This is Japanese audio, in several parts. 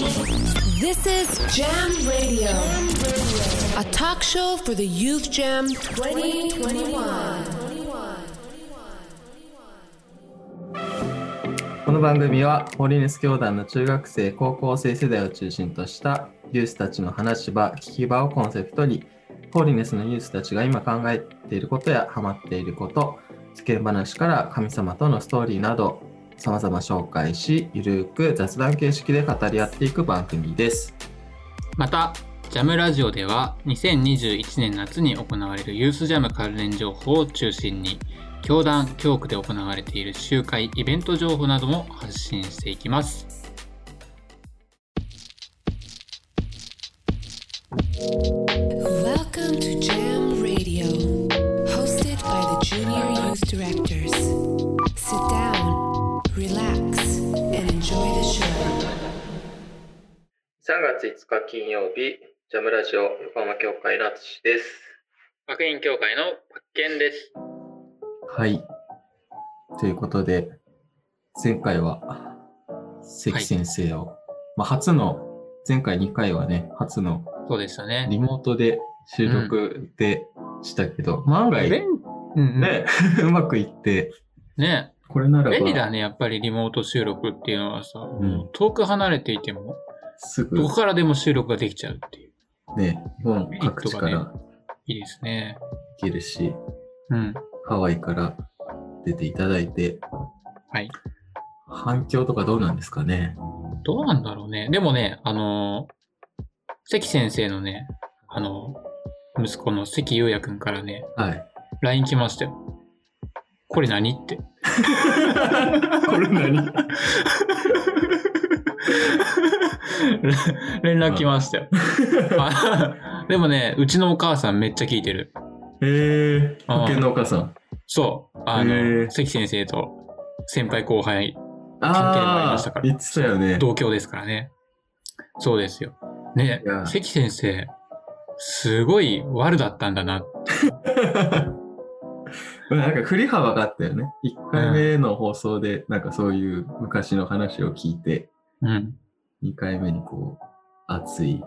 This is Jam Radio, a talk show for the Youth Jam 2021. この番組はホーリネス教団の中学生高校生世代を中心としたユースたちの話し場聞き場をコンセプトにホーリネスのユースたちが今考えていることやハマっていること世間話から神様とのストーリーなど様々紹介しゆるく雑談形式で語り合っていく番組ですまた、ジャムラジオでは2021年夏に行われるユースジャム関連情報を中心に、教団、教区で行われている集会、イベント情報なども発信していきます。Welcome to Jam Radio, hosted by the Junior Youth Directors. Sit down, 3月5日金曜日ジャムラジオ横浜教会のあつしです。学院協会のパッケンです。はい。ということで前回は関先生を、まあ初の前回2回はね初のそうでしたね。リモートで収録でしたけど、まあ案外便うんうん。ね、うまくいって、ね。これならば便利だね、やっぱりリモート収録っていうのはさ、ん。遠く離れていても、すぐどこからでも収録ができちゃうっていう。ね、日本各地からメリットいいですね。行けるし、うん。ハワイから出ていただいて、はい。反響とかどうなんですかね？どうなんだろうね。でもね、あのー関先生のね、あのー息子の関優也くんからね、はい。LINE 来ましたよ。これ何って。これ何？連絡来ましたよ。あ でもね、うちのお母さんめっちゃ聞いてる。えー、保険のお母さん？そう。あへの、ー関先生と先輩後輩関係もありまあしたからあ、言ってたよね。同郷ですからね。そうですよ。ね関先生、すごい悪だったんだな。なんか振り幅があったよね。1回目の放送で、なんかそういう昔の話を聞いて、うん。2回目にこう、熱い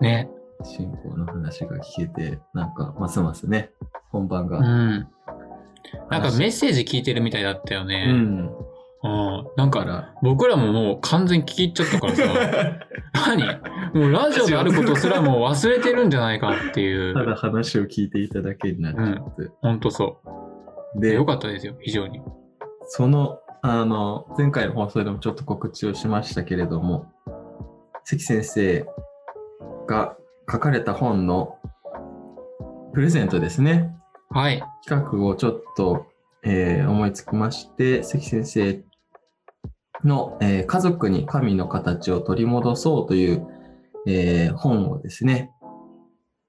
ね。信仰の話が聞けて、なんかますますね、本番が。うん。なんかメッセージ聞いてるみたいだったようね。ん。うん。なんか、僕らももう完全に聞き入っちゃったからさ、何？もうラジオであることすらもう忘れてるんじゃないかっていう。ただ話を聞いていただけになっちゃって。ほんとそう。でよ、かったですよ、非常に。その、あの、前回の放送でもちょっと告知をしましたけれども、関先生が書かれた本のプレゼントですね。はい。企画をちょっと、えー思いつきまして、関先生の、えー家族に神の形を取り戻そうという、えー本をですね、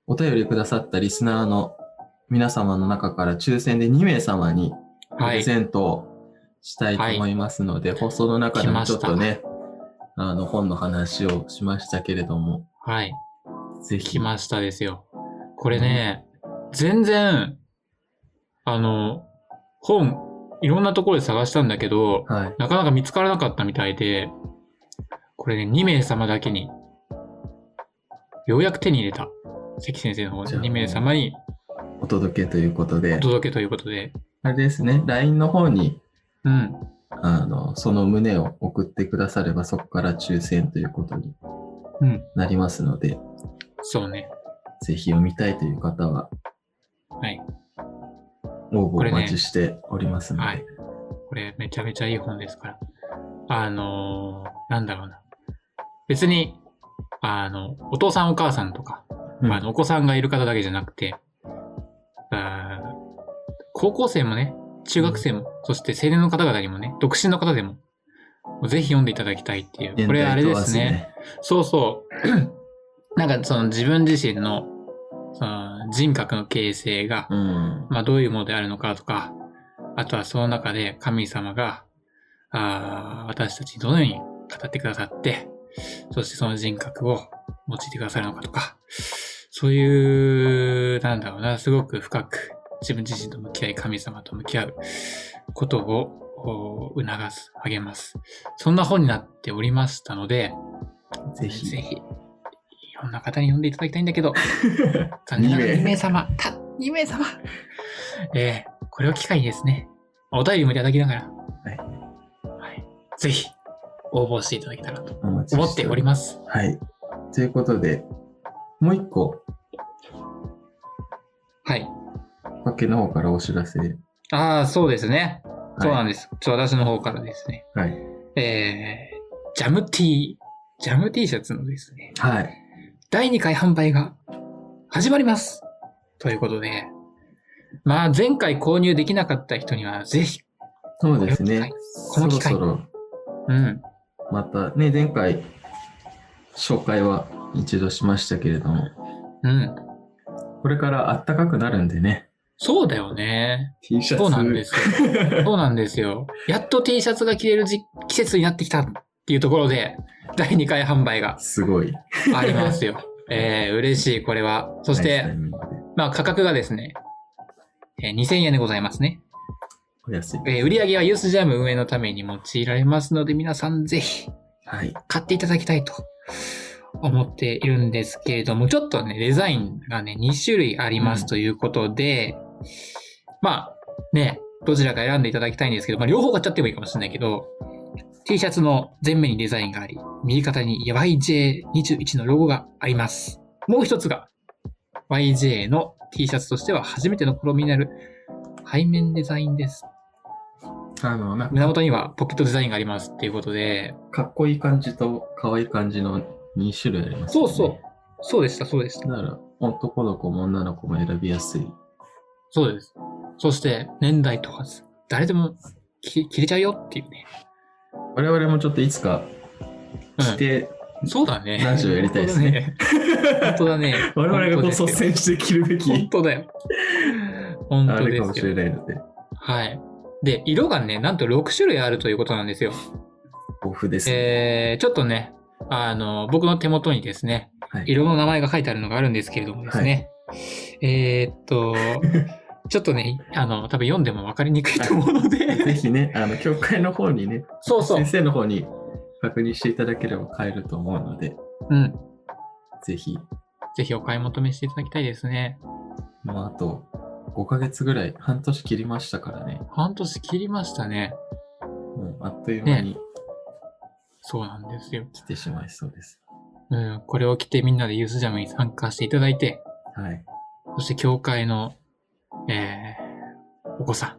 お便りくださったリスナーの皆様の中から抽選で2名様にプはい。レゼントをしたいと思いますので、放送の中でもちょっとね、あの本の話をしましたけれども、はい。ぜひ。来ましたですよ。これね、全然、あの、本、いろんなところで探したんだけど、はい。なかなか見つからなかったみたいで、これね、2名様だけに、ようやく手に入れた。関先生の方でじゃあ2名様にお届けということでお、届けということで、あれですね、LINE の方に、うん。あの、その旨を送ってくだされば、そこから抽選ということにうん。なりますので、そうね。ぜひ読みたいという方は、はい。応募お待ちしておりますので、はい。これめちゃめちゃいい本ですから。あのーなんだろうな。別に、あの、お父さんお母さんとか、うんあのお子さんがいる方だけじゃなくて、高校生もね、中学生も、そして青年の方々にもね、独身の方でも、ぜひ読んでいただきたいっていう。これあれですね。。そうそう。なんかその自分自身のその人格の形成が、うん。まあどういうものであるのかとか、あとはその中で神様が、あー私たちにどのように語ってくださって、そしてその人格を用いてくださるのかとか、そういう、なんだろうな、すごく深く自分自身と向き合い、神様と向き合うことをお促す、励ます。そんな本になっておりましたので、ぜひ。ぜひ、いろんな方に読んでいただきたいんだけど、残念ながら二名2名様、た、2名様。えー、これを機会にですね、お便りもいただきながら、はいはい。ぜひ、応募していただけたらと思っております。はい。ということで、もう一個、はい。の方からお知らせ。ああ、そうですね。そうなんでです。ちょ私の方からですね、す。はい。えー、ジャム T、ジャム T シャツのですね、はい。第2回販売が始まります。ということで、まあ前回購入できなかった人にはぜひ、そうですね。この機会そろそろ、うん、またね、前回、紹介は一度しましたけれども、うん。これから暖かくなるんでね、そうだよね。T シャツ。そうなんですよ。そうなんですよ。やっと T シャツが着れる時季節になってきたっていうところで、第2回販売がすごい。ありますよ。えー、嬉しい、これは。そして、まあ価格がですね、えー2000円でございますね。お安い。えー売り上げはユースジャム運営のために用いられますので、皆さんぜひはい。買っていただきたいと思っているんですけれども、ちょっとね、デザインがね、2種類ありますということで、まあ、ね、どちらか選んでいただきたいんですけど、まあ、両方買っちゃってもいいかもしれないけど、T シャツの前面にデザインがあり、右肩に YJ21 のロゴがあります。もう一つが、YJ の T シャツとしては初めての試みになる背面デザインです。あの、な胸元にはポケットデザインがありますっていうことで、かっこいい感じと可愛い感じの2種類あります、そうそう。そうでした、そうでした。だから、男の子も女の子も選びやすい。そうです。そして、年代問わず、誰でも着着れちゃうよっていうね。我々もちょっといつかうん。着て、そうだね。ラジオやりたいですね。本当だね。我々がこう率先して着るべき、本当だよ。本あ当れかもしれですよ。ないので、はい。で、色がね、なんと6種類あるということなんですよ。オフですね。えー、ちょっとね、あの、僕の手元にですね、はい。色の名前が書いてあるのがあるんですけれどもですね。えーっと、ちょっとね、あの、多分読んでも分かりにくいと思うのぜで、ひね、あの、教会の方にね、そうそう先。生の方に確認していただければ買えると思うので、うん。ぜひ、ぜひお買い求めしていただきたいですね。まあ、あと5ヶ月ぐらい、半年切りましたからね、半年切りましたね。もうあっという間にそうなんですよ。来てしまいそうです。うん、これを着てみんなでユースジャムに参加していただいて、はい。そして教会の、えー、お子さん、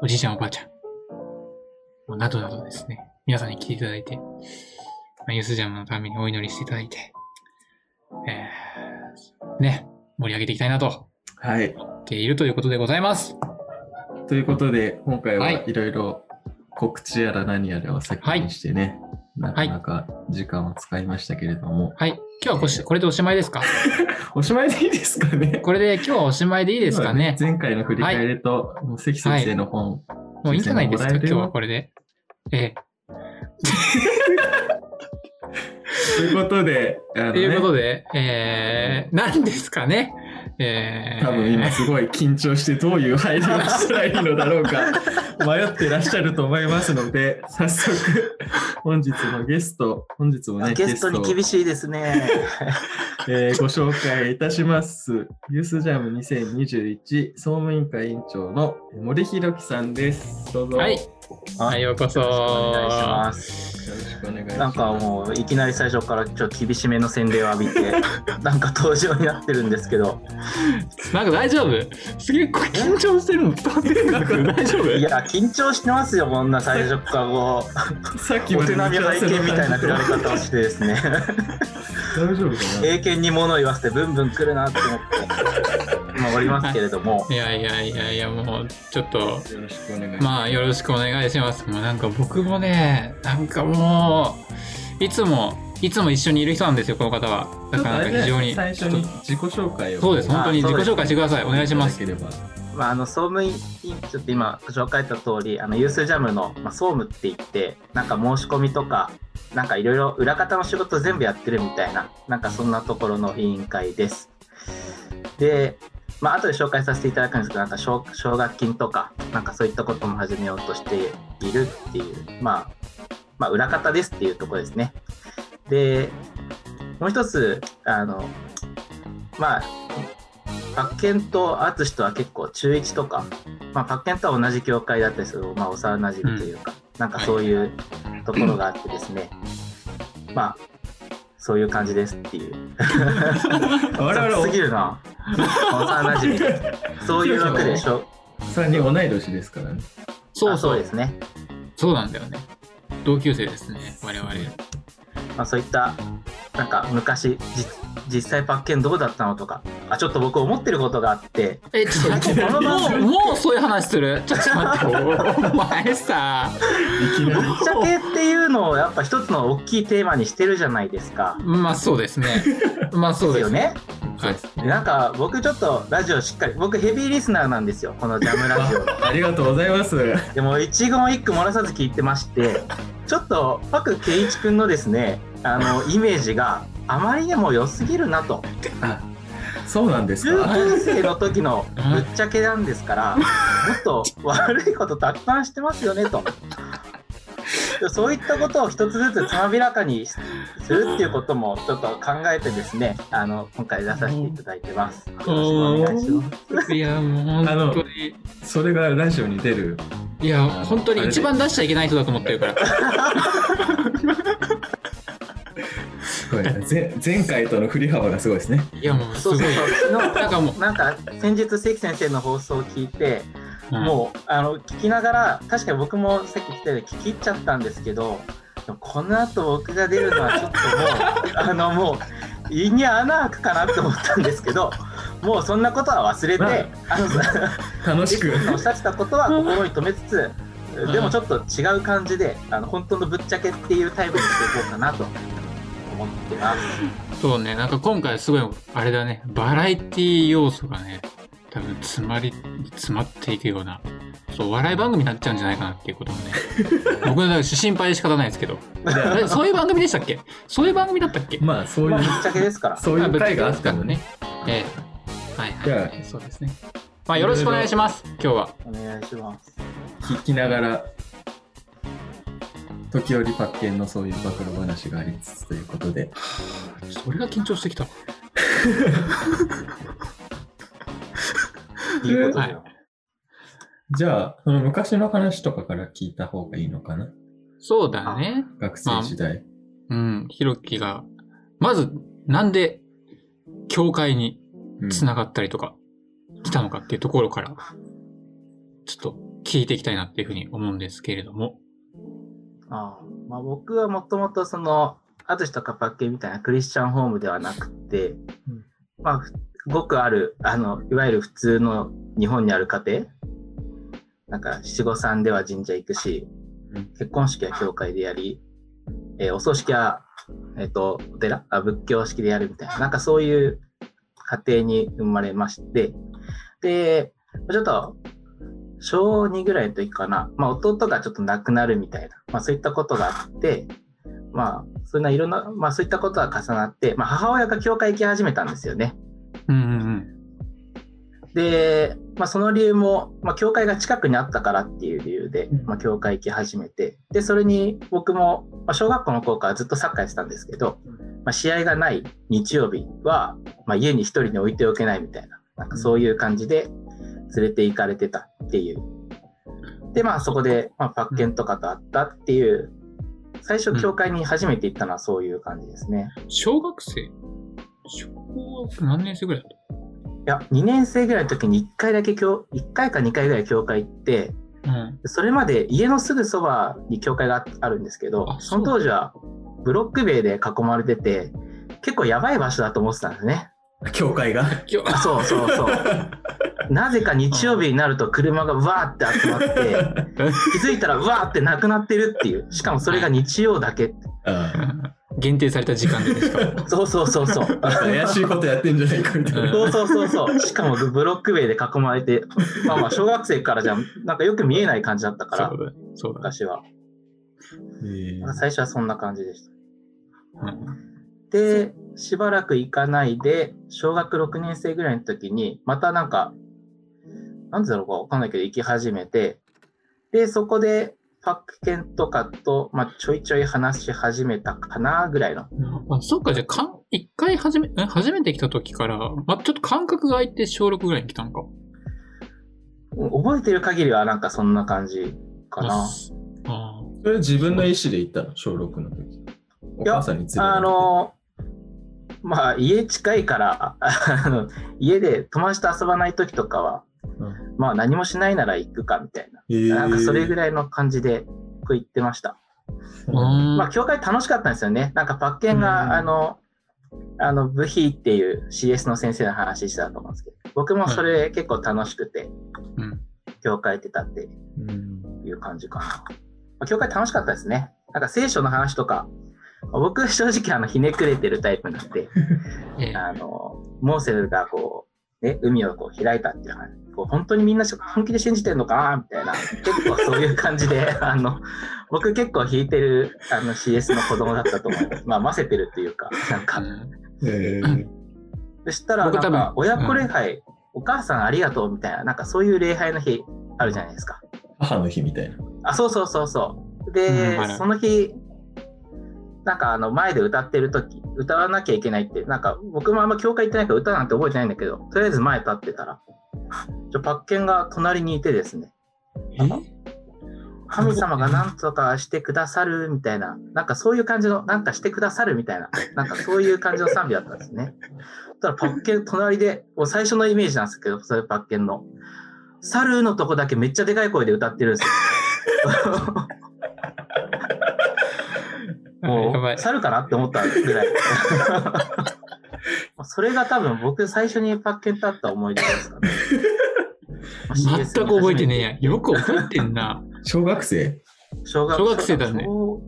おじいちゃんおばあちゃん、などなどですね、皆さんに来ていただいて、まあユースジャムのためにお祈りしていただいて、えー、ね、盛り上げていきたいなとはい。思っているということでございます。ということで、今回ははいいろいろ告知やら何やらを先にしてね、なかなか時間を使いましたけれども、はい。今日はこしこれでおしまいですか？おしまいでいいですかね？これで今日はおしまいでいいですかね？前回の振り返りと、もう関先生の本、もういいんじゃないですか？今日はこれで。ええ。ということで、あのということね、で、えー、何ですかね？えー、多分今すごい緊張してどういう配慮をしたらいいのだろうか 迷ってらっしゃると思いますので、早速本日のゲスト、本日もね、ゲストに厳しいですね。えーご紹介いたします。ユースジャム2021総務委員会委員長の森弘樹さんです。どうぞ。はいよ。はい、ようこそ。よろしくお願いします。ろしくお願いします。なんかもういきなり最初からちょっと厳しめの洗礼を浴びて、なんか登場になってるんですけど、なんか大丈夫？すげえ緊張してるの伝わってるんだけど大丈夫？いや、緊張してますよ、こんな最初からこう、お さっきまで手並み拝見みたいな振られ方をしてですね、大丈夫かな英検に物を言わせてブンブン来るなって思って、まあ、おりますけれども、いやいやいやいや、もう、ちょっと、よろしくお願いします。まあ、よろしくお願いします。もうなんか僕もね、なんかもう、いつも、いつも一緒にいる人なんですよ、この方は。だからなんか非常に。最初に自己紹介を。そうです、本当に自己紹介してください。お願いします。まあ、あの総務委員ちょっと今ご紹介した通りあのユースジャムの、まあ、総務って言ってなんか申し込みとかなんかいろいろ裏方の仕事全部やってるみたいななんかそんなところの委員会です。でまあ後で紹介させていただくんですけどなんか奨奨学金とかなんかそういったことも始めようとしているっていうまあまあ裏方ですっていうところですね。でもう一つ、あの、まあ、パッケンと淳とは結構中1とか、まあ、パッケンとは同じ教会だったりする、まあ、幼馴染というか、なんかそういうところがあってですね、まあ、そういう感じですっていう。我々すぎるな。幼馴染。そういうわけでしょ。3人同い年ですからね。あそうそうそうですね。そうなんだよね。同級生ですね、我々。まあ、そういった、なんか昔、じ実際パッケンどうだったのとか、あ、ちょっと僕思ってることがあって、え、ちょっとこのもう、もうそういう話するちょっと待って、お前さ。ぶっちゃけっていうのをやっぱ一つの大きいテーマにしてるじゃないですか。まあそうですね。まあそうですよ。ね。はい。でなんか僕ちょっとラジオしっかり、僕ヘビーリスナーなんですよ、このジャムラジオの。ありがとうございます。でも一言一句漏らさず聞いてまして、ちょっとパクケイチ君のですね、あの、イメージがあまりにも良すぎるなと。あ、そうなんです中か。高生の時のぶっちゃけなんですから、もっと悪いことたくさんしてますよねと。そういったことを一つずつつまびらかにするっていうこともちょっと考えてですね、あの、今回出させていただいてます。よろしくお願いします。いや、もう本当に。それがラジオに出る。いや、本当に一番出しちゃいけない人だと思ってるから。すごいな前前回との振り幅がすごいですね。いや、もうすごいそうそう。そう。昨なんかも日、なんか先日関先生の放送を聞いて、う、もうあの聞きながら確かに僕もさっき言ったように聞き入っちゃったんですけどこの後僕が出るのはちょっともうあのもう胃に穴開くかなと思ったんですけどもうそんなことは忘れて、まあの楽しく。おっしゃってたことは心に留めつつでもちょっと違う感じであの本当のぶっちゃけっていうタイプにしていこうかなと思ってます。そうね、なんか今回すごい、あれだね、バラエティ要素がね、多分詰まり、詰まっていくような、そう、笑い番組になっちゃうんじゃないかなっていうこともね、僕の中で心配で仕方ないですけど、えそういう番組でしたっけ？そういう番組だったっけ？まあそういうまあ、ぶっちゃけですから。そういう回があったのね。。ええ。はいじゃあはいはい。そうですね。まあよろしくお願いします、今日は。お願いします。聞きながら時折パッケンのそういう暴露話がありつつということで。ちょっと俺が緊張してきた。いいことだはいよ。じゃあその昔の話とかから聞いた方がいいのかな？そうだね。学生時代。うん。ひろきが、まず、なんで、教会にうんつながったりとか、来たのかっていうところから、ちょっと聞いていきたいなっていうふうに思うんですけれども。ああまあ、僕はもともとその、アトシとかパッケみたいなクリスチャンホームではなくて、うんまあ、ふごくある、あの、いわゆる普通の日本にある家庭、なんか七五三では神社行くし、結婚式は教会でやり、えーお葬式は、えっ、と、お寺？あ、仏教式でやるみたいな、なんかそういう家庭に生まれまして、で、ちょっと、小2ぐらいの時かな、まあ、弟がちょっと亡くなるみたいな、まあ、そういったことがあって、まあ、そんないろんな、まあ、そういったことが重なって、まあ、母親が教会行き始めたんですよね。うんうんで、まあ、その理由も、まあ、教会が近くにあったからっていう理由でうん、まあ、教会行き始めて、で、それに僕も、まあ、小学校の頃からずっとサッカーやってたんですけど、まあ、試合がない日曜日は、まあ、家に一人に置いておけないみたいな、なんかそういう感じで連れて行かれてたっていう。で、まあ、そこで、まあ、パッケンとかと会ったっていう、最初、教会に初めて行ったのはそういう感じですね。うん。小学生？小学何年生ぐらいいや、2年生ぐらいの時に1回だけ教、1回か2回ぐらい教会行って、うん。それまで家のすぐそばに教会があるんですけどあ、その当時はブロック塀で囲まれてて、結構やばい場所だと思ってたんですね。教会が？そうそうそう。なぜか日曜日になると車がわーって集まって、気づいたらわーってなくなってるっていう。しかもそれが日曜だけ。あ限定された時間でしかも。そうそうそうそう。あ怪しいことやってんじゃないかみたいな。そうそうそうそう。しかもブロック塀で囲まれて、まあまあ小学生からじゃなんかよく見えない感じだったからそ、うだ。そうだ。昔は。えー最初はそんな感じでした。うんで、しばらく行かないで、小学6年生ぐらいの時に、またなんか、なんでだろうかわかんないけど行き始めて、で、そこでパック犬とかと、まあ、ちょいちょい話し始めたかなぐらいの。あそっか、じゃあかん、一回初め、え初めて来た時から、ま、ちょっと感覚が空いて小6ぐらいに来たんか。覚えてる限りはなんかそんな感じかな。ああそれ自分の意思で行ったの？小6の時。お母さんに連れられてあの、まあ家近いから、家で友達と遊ばない時とかは、うんまあ何もしないなら行くかみたいな。へーなんかそれぐらいの感じでこう行ってました。うんまあ教会楽しかったんですよね。なんかパッケンうんが、あの、あの、ブヒーっていう CS の先生の話してたと思うんですけど、僕もそれ結構楽しくて、うん。教会行ってたってうんいう感じかな。まあ、教会楽しかったですね。なんか聖書の話とか、まあ僕正直あのひねくれてるタイプなんで、ええあの、モーセルがこう、ね、海をこう開いたっていう話、こう本当にみんな本気で信じてるのかなみたいな、結構そういう感じで、あの、僕結構弾いてるあの CS の子供だったと思います。まあ、混ぜてるっていうか、なんかう。んへーそしたら、なんか、親子礼拝、お母さんありがとうみたいな、なんかそういう礼拝の日あるじゃないですか。母の日みたいな。あ、そうそうそうそう。で、うんその日、なんかあの前で歌ってる時歌わなきゃいけないって、なんか僕もあんま教会行ってないから歌なんて覚えてないんだけど、とりあえず前立ってたら、パッケンが隣にいてですね、神様が何とかしてくださるみたいな、なんかそういう感じの、なんかしてくださるみたいな、なんかそういう感じの賛美だったんですね。たらパッケン隣で、もう最初のイメージなんですけど、それパッケンの。猿のとこだけめっちゃでかい声で歌ってるんですよ。も。う猿かなって思ったぐらい。それが多分僕最初にパッケンとあった思い出ですかね。全く覚えてねえや。よく覚えてんな。小学生？小学小学生だね小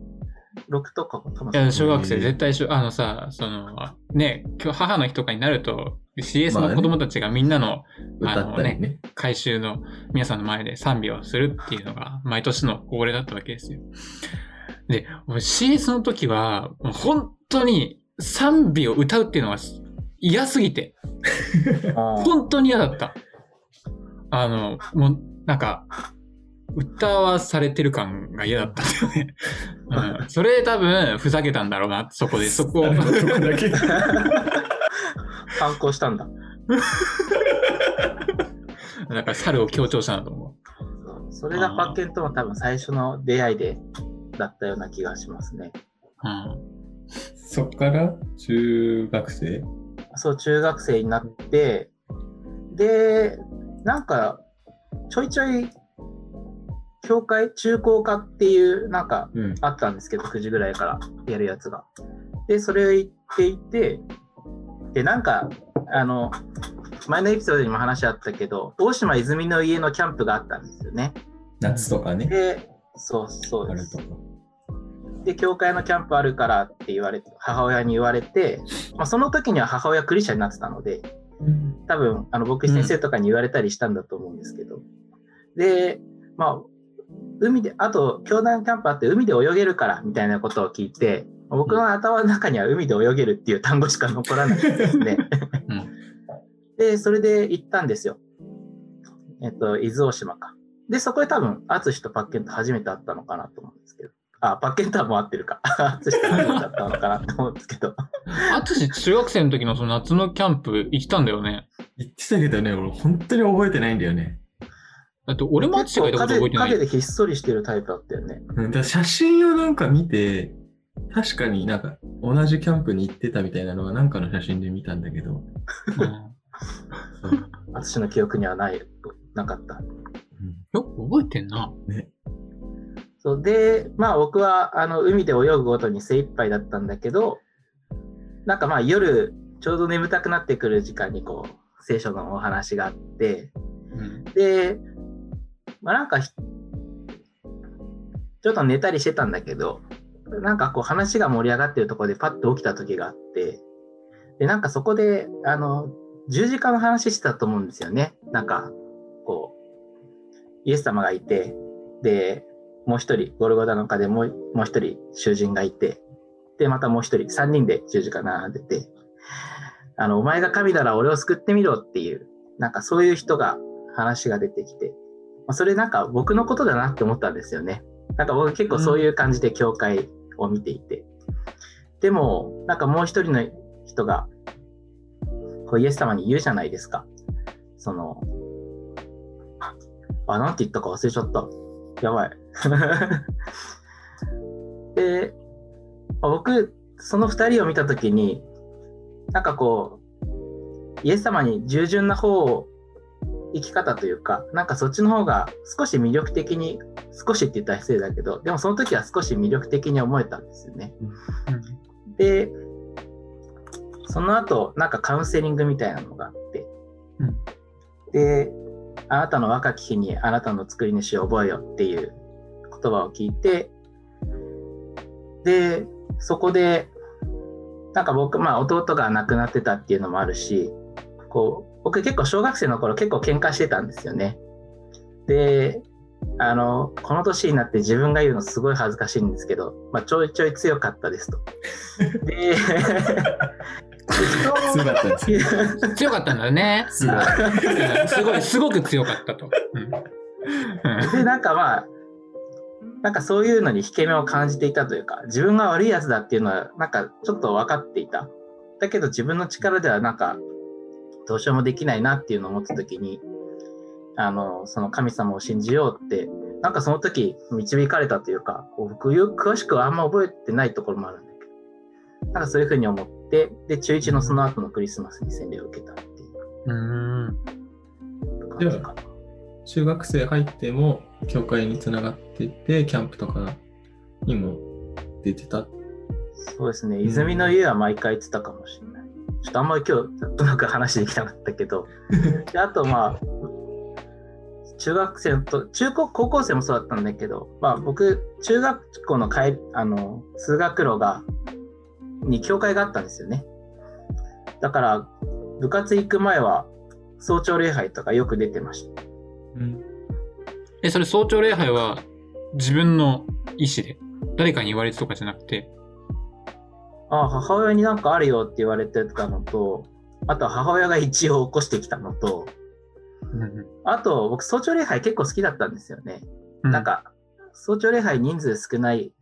6とか多分いや、小学生、絶対しょ、あのさ、その、ね、今日母の日とかになると、CS の子供たちがみんなの歌ったりね。回収の皆さんの前で賛美をするっていうのが、毎年の恒例だったわけですよ。で、俺 CS の時は、もう本当に賛美を歌うっていうのが嫌すぎて、うん本当に嫌だった。あの、もう、なんか、歌わされてる感が嫌だったんだよね。うん、それ多分、ふざけたんだろうな、そこで。そこを。だけ 反抗したんだ。なんか猿を強調したなと思そうそれがパッケンとも多分最初の出会いで、だったような気がしますね。う。うん。そっから中学生？そう、中学生になって、で、なんか、ちょいちょい、教会、中高科っていう、なんか、うん。あったんですけど、9時ぐらいからやるやつが。で、それを行っていて、で、なんか、あの、前のエピソードにも話あったけど、大島泉の家のキャンプがあったんですよね。夏とかね。で、そうそうです。で、教会のキャンプあるからって言われて、母親に言われて、まあ、その時には母親クリスチャンになってたので、多分、あの、僕先生とかに言われたりしたんだと思うんですけど。で、まあ、海で、あと、教団キャンプあって海で泳げるから、みたいなことを聞いて、僕の頭の中には海で泳げるっていう単語しか残らないんですね。うん で、それで行ったんですよ。えっと、伊豆大島か。で、そこで多分、淳とパッケンと初めて会ったのかなと思うんですけど。あ、パッケンとはもう会ってるか。淳と初めて会ったのかなと思うんですけど。あつし、中学生の時のその夏のキャンプ行ったんだよね。言ってたけどね、俺本当に覚えてないんだよね。だって俺もあつしがいたこと覚えてない？影でひっそりしてるタイプだったよね。うんだ写真をなんか見て、確かになんか同じキャンプに行ってたみたいなのはなんかの写真で見たんだけど。うん そう私の記憶にはない、なかった。よく覚えてんな。そうで、まあ僕はあの海で泳ぐごとに精一杯だったんだけど、なんかまあ夜、ちょうど眠たくなってくる時間にこう、聖書のお話があって、うん。で、まあなんかひ、ちょっと寝たりしてたんだけど、なんかこう話が盛り上がってるところでパッと起きた時があって、で、なんかそこで、あの、十字架の話してたと思うんですよね。なんか、こう、イエス様がいて、で、もう一人、ゴルゴダの丘でもう一人囚人がいて、で、またもう一人、三人で十字架並んでて、あの、お前が神なら俺を救ってみろっていう、なんかそういう人が話が出てきて、ま、それなんか僕のことだなって思ったんですよね。なんか僕結構そういう感じで教会を見ていて。でも、なんかもう一人の人が、こうイエス様に言うじゃないですか。その、あ、なんて言ったか忘れちゃった。やばい。で、まあ僕、その二人を見たときに、なんかこう、イエス様に従順な方を生き方というか、なんかそっちの方が少し魅力的に、少しって言ったら失礼だけど、でもその時は少し魅力的に思えたんですよね。で、その後、なんかカウンセリングみたいなのがあって、うんで、あなたの若き日にあなたの作り主を覚えよっていう言葉を聞いて、で、そこで、なんか僕、まあ弟が亡くなってたっていうのもあるし、こう、僕結構小学生の頃結構喧嘩してたんですよね。で、あの、この年になって自分が言うのすごい恥ずかしいんですけど、まあちょいちょい強かったですと。で。強かった んだね。すごい。うんすごい、すごく強かったと。うんうんで、なんかまあ、なんかそういうのに引け目を感じていたというか、自分が悪いやつだっていうのは、なんかちょっと分かっていた。だけど自分の力ではなんか、どうしようもできないなっていうのを思った時に、あの、その神様を信じようって、なんかその時導かれたというか、僕詳しくはあんま覚えてないところもあるんだけど、なんかそういうふうに思って、で、中1のその後のクリスマスに洗礼を受けたっていううん。中学生入っても、教会につながってて、キャンプとかにも出てた。そうですね。泉の家は毎回言ってたかもしれない。ちょっとあんまり今日、うまく話できなかったけど。であと、まあ、中学生と、中高、高校生もそうだったんだけど、まあ僕、中学校の帰りあの、通学路が、に教会があったんですよね。だから、部活行く前は、早朝礼拝とかよく出てました。うん。え、それ早朝礼拝は自分の意思で誰かに言われてとかじゃなくて、ああ、母親になんかあるよって言われてたのと、あとは母親が一応起こしてきたのと、あと、僕、早朝礼拝結構好きだったんですよね。うなん、か、早朝礼拝人数少ない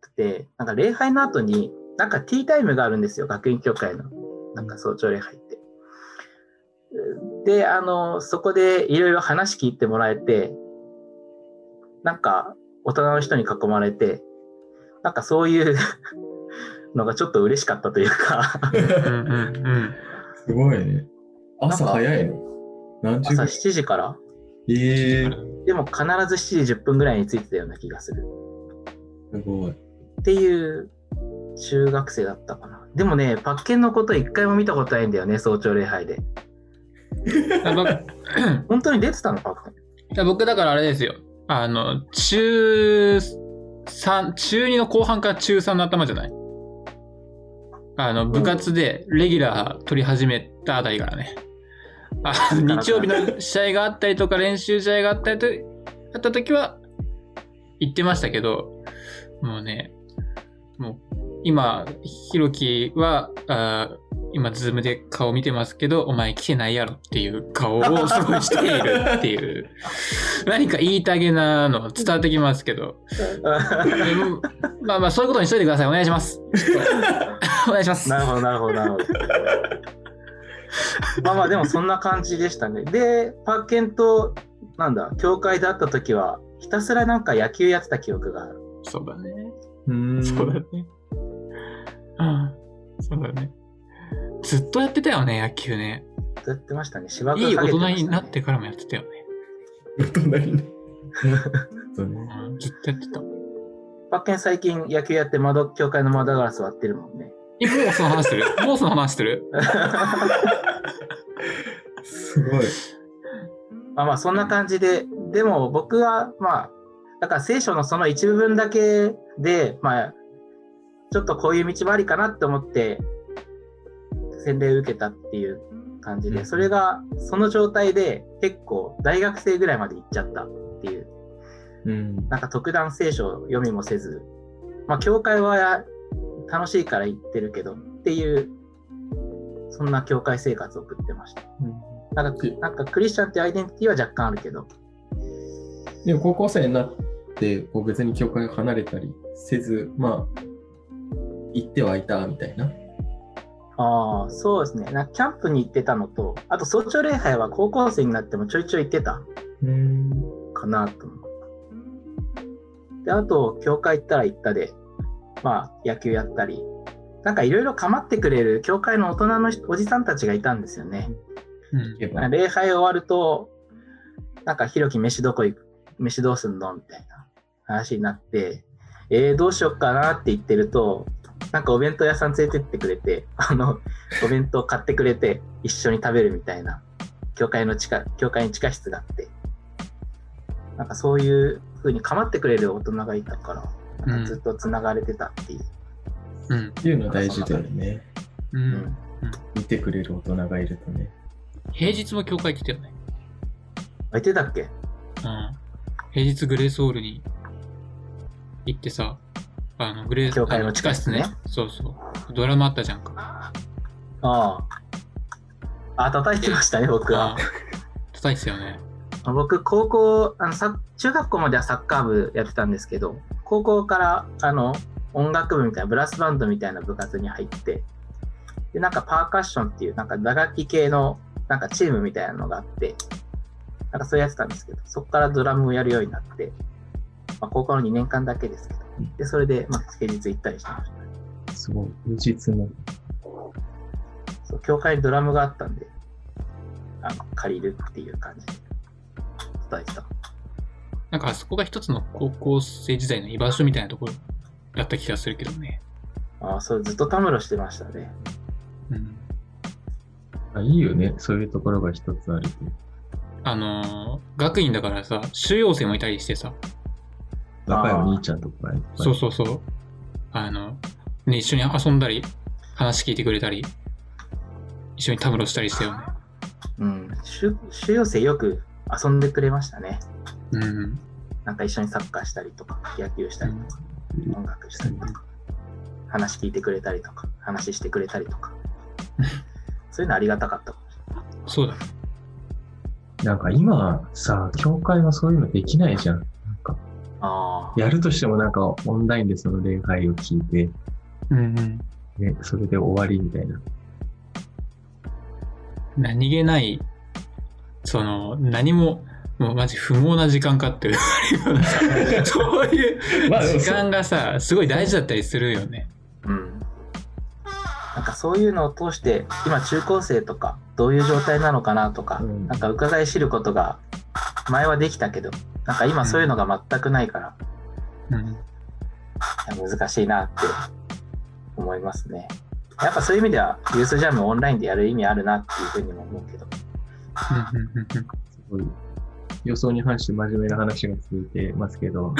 くて、なんか礼拝の後に、なんかティータイムがあるんですよ、学院教会の。なんか早朝礼拝って。で、あの、そこでいろいろ話聞いてもらえて、なんか、大人の人に囲まれて、なんかそういう のがちょっと嬉しかったというか。すごいね。朝早いの？何時朝ぐらい？7時から、ええでも必ず7時10分ぐらいについてたような気がする。すごい。っていう中学生だったかな。でもね、パッケンのこと一回も見たことないんだよね、早朝礼拝で。本当に出てたの、パッケン。いや僕だからあれですよ。あの、中3、中2の後半から中3の頭じゃない？あの、部活でレギュラー取り始めたあたりからね。あ日曜日の試合があったりとか練習試合があったりと、あった時は行ってましたけど、もうね、もう今、ひろきは、あー今、ズームで顔見てますけど、お前来てないやろっていう顔をすごいしている っていう、何か言いたげなの伝わってきますけど、まあまあ、そういうことにしといてください。お願いします。お願いします。なるほど、なるほど、なるほど。まあまあ、でもそんな感じでしたね。で、パッケンと、なんだ、教会で会った時は、ひたすらなんか野球やってた記憶がある。そうだね。うーん。そうだね。うん。そうだね。ずっとやってたよね、野球ね。やってましたね。芝いい大人になってからもやってたよね。大人にね。そうね。うん、ずっとやってた。パッケン最近野球やって窓、教会の窓ガラス割ってるもんね。え、もうその話してるもうその話してる？すごい。まあまあそんな感じで、でも僕はまあ、だから聖書のその一部分だけで、まあ、ちょっとこういう道もありかなって思って、洗礼を受けたっていう感じで、うんそれがその状態で結構大学生ぐらいまで行っちゃったっていう、うん。なんか特段聖書を読みもせず、まあ教会は楽しいから行ってるけどっていう、そんな教会生活を送ってました。なんかなんかクリスチャンっていうアイデンティティは若干あるけど、でも高校生になって、こう別に教会が離れたりせず、まあ、行ってはいたみたいなああ、そうですね。なんかキャンプに行ってたのと、あと早朝礼拝は高校生になってもちょいちょい行ってたうん。かなと思う。で、あと、教会行ったら行ったで、まあ、野球やったり、なんかいろいろ構ってくれる教会の大人の人おじさんたちがいたんですよね。うん。礼拝終わると、なんか、ひろき飯どこ行く飯どうすんのみたいな話になって、えー、どうしよっかなって言ってると、なんかお弁当屋さん連れてってくれて、あの、お弁当買ってくれて、一緒に食べるみたいな、教会の地下、教会に地下室があって、なんかそういう風に構ってくれる大人がいたから、なんかずっと繋がれてたっていう。うん。っていうの大事だよね。う。うんん。見てくれる大人がいるとね。平日も教会来てたよね。相手だっけ？うん。平日グレースホールに行ってさ、あの、グレース、教会のあ地下室ね地下。そうそう。ドラマあったじゃんか。ああ。あ、叩いてましたね、僕はあ。叩いてたよね。僕、高校あのさ、中学校まではサッカー部やってたんですけど、高校からあの音楽部みたいな、ブラスバンドみたいな部活に入って、で、なんかパーカッションっていう、なんか打楽器系のなんかチームみたいなのがあって、なんかそうやってたんですけど、そこからドラムをやるようになって、まあ、高校の2年間だけですけど、で、それで、まあ、平日行ったりしてました。すごい。平日の。そう、教会にドラムがあったんで、あの、借りるっていう感じで伝えてた。なんかあそこが一つの高校生時代の居場所みたいなところだった気がするけどね。ああ、それずっとたむろしてましたね。うん。あいいよね。そういうところが一つあると。あのー学院だからさ、収容生もいたりしてさ、若いお兄ちゃんとかいっぱいそうそうそう。あの、ね、一緒に遊んだり、話聞いてくれたり、一緒にたむろしたりしたよね。うん。収収容生よく遊んでくれましたね。うん。なんか一緒にサッカーしたりとか、野球したりとか、音楽したりとか、話聞いてくれたりとか、話してくれたりとか。そういうのありがたかった。そうだね。なんか今さ、教会はそういうのできないじゃん。やるとしてもなんかオンラインでその礼拝を聞いて、うんうん。ね、それで終わりみたいな。何気ない、その、何も、もうマジ不毛な時間かって言われるようなさ そういう時間がさ、すごい大事だったりするよね。あ。うん。なんかそういうのを通して、今中高生とか、どういう状態なのかなとか、うんなんか伺い知ることが、前はできたけど、なんか今そういうのが全くないから、うん。難しいなって思いますね。やっぱそういう意味では、ユースジャムオンラインでやる意味あるなっていうふうにも思うけど。予想に反して真面目な話が続いてますけど。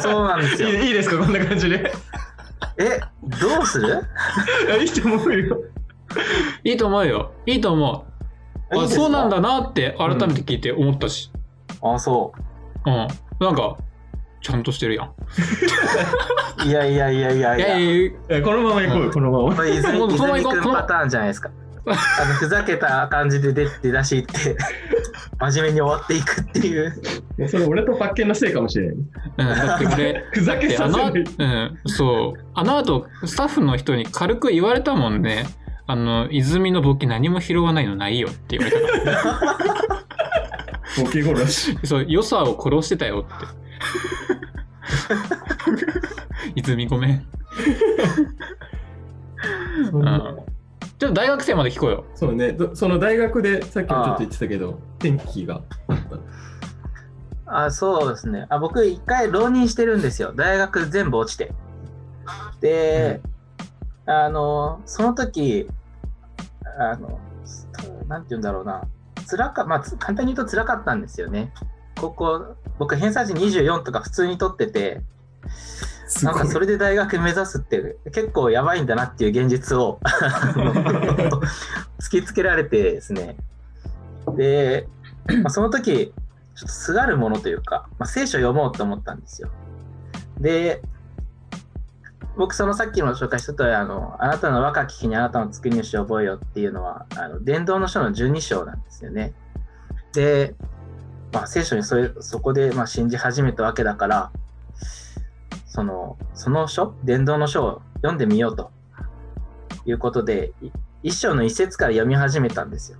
そうなんですよ。いいですか？こんな感じで。え、どうする？いいと思うよ。いいと思うよ。いいと思う。あ、そうなんだなって改めて聞いて思ったし。だ。あ、そう。うん。なんか、ちゃんとしてるやん。いやいやいやいやいや。いやいや、このまま行こうよ、このまま。これ泉泉行こう君パターンじゃないですか。あのふざけた感じで出出だしって 真面目に終わっていくっていう。それ俺とパッケンのせいかもしれない。うん、だって俺、ふざけであの、させない。うん、そう。あの後、スタッフの人に軽く言われたもんね。あの、泉のボケ何も拾わないのないよって言われたから。ボケ殺し。そう、良さを殺してたよって。泉ごめん。そんなちょっと大学生まで聞こうよ。そうね、どその大学でさっきもちょっと言ってたけど、天気があった。あそうですねあ。僕一回浪人してるんですよ。大学全部落ちて。で、あの、その時、あの、なんて言うんだろうな。辛か、まあ、つ簡単に言うと辛かったんですよね。高校、僕偏差値24とか普通に取ってて、なんかそれで大学目指すって結構やばいんだなっていう現実を突きつけられてですね。で、まあ、その時、ちょっとすがるものというか、まあ、聖書を読もうと思ったんですよ。で、僕そのさっきの紹介したとおりあの、あなたの若き日にあなたの作り主を覚えよっていうのは、あの伝道の書の12章なんですよね。で、まあ、聖書にそれそこでまあ信じ始めたわけだから、そのその書、伝道の書を読んでみようということで、い一章の一節から読み始めたんですよ。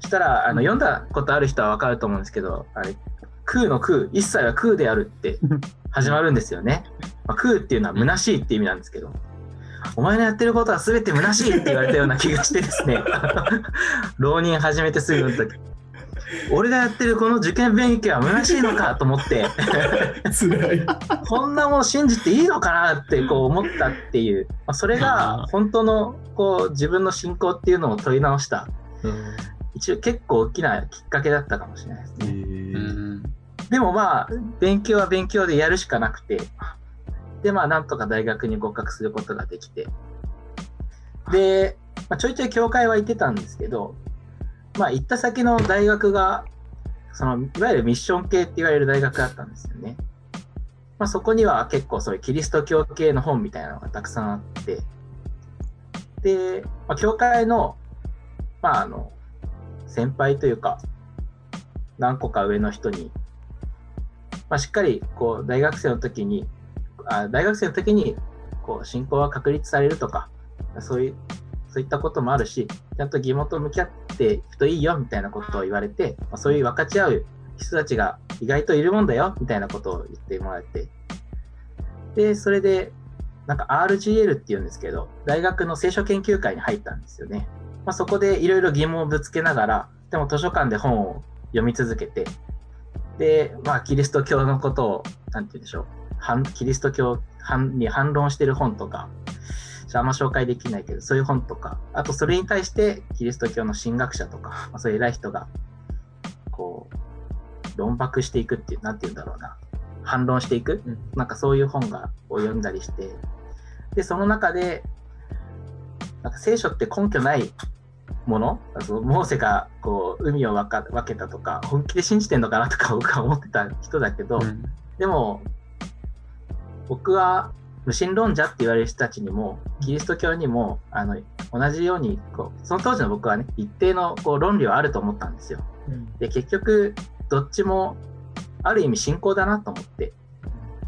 そしたら、あの、読んだことある人はわかると思うんですけど、あれ、空の空、一切は空であるって 始まるんですよね。まあ、空っていうのは虚しいって意味なんですけど、お前のやってることは全て虚しいって言われたような気がしてですね、浪人始めてすぐの時、俺がやってるこの受験勉強は虚しいのかと思って。こんなもん信じていいのかなってこう思ったっていう、まあ、それが本当のこう自分の信仰っていうのを問い直した、一応結構大きなきっかけだったかもしれないですえね。うん。でもまあ、勉強は勉強でやるしかなくて、で、まあ、なんとか大学に合格することができて、で、まあ、ちょいちょい教会は行ってたんですけど、まあ、行った先の大学が、その、いわゆるミッション系って言われる大学だったんですよね。まあ、そこには結構そういうキリスト教系の本みたいなのがたくさんあって、で、まあ、教会の、まあ、あの、先輩というか、何個か上の人に、まあ、しっかりこう大学生の時にあ大学生の時にこう信仰は確立されるとかそういうそういったこともあるしちゃんと義務と向き合っていくといいよみたいなことを言われて、まあ、そういう分かち合う人たちが意外といるもんだよみたいなことを言ってもらえて。でそれでなんか RGL っていうんですけど大学の聖書研究会に入ったんですよね、まあ、そこでいろいろ疑問をぶつけながらでも図書館で本を読み続けてで、まあ、キリスト教のことを、なんて言うんでしょう、反キリスト教反に反論してる本とか、あんま紹介できないけど、そういう本とか、あとそれに対してキリスト教の神学者とか、まあ、そういう偉い人が、こう、論駁していくっていう、なんて言うんだろうな、反論していく、うん。なんかそういう本がを読んだりして、で、その中で、なんか聖書って根拠ないもの？あのモーセがこう海を分か分けたとか本気で信じてんのかなとか僕は思ってた人だけど、うん。でも僕は無神論者って言われる人たちにもキリスト教にもあの同じようにこうその当時の僕はね一定のこう論理はあると思ったんですよ。で結局どっちもある意味信仰だなと思って。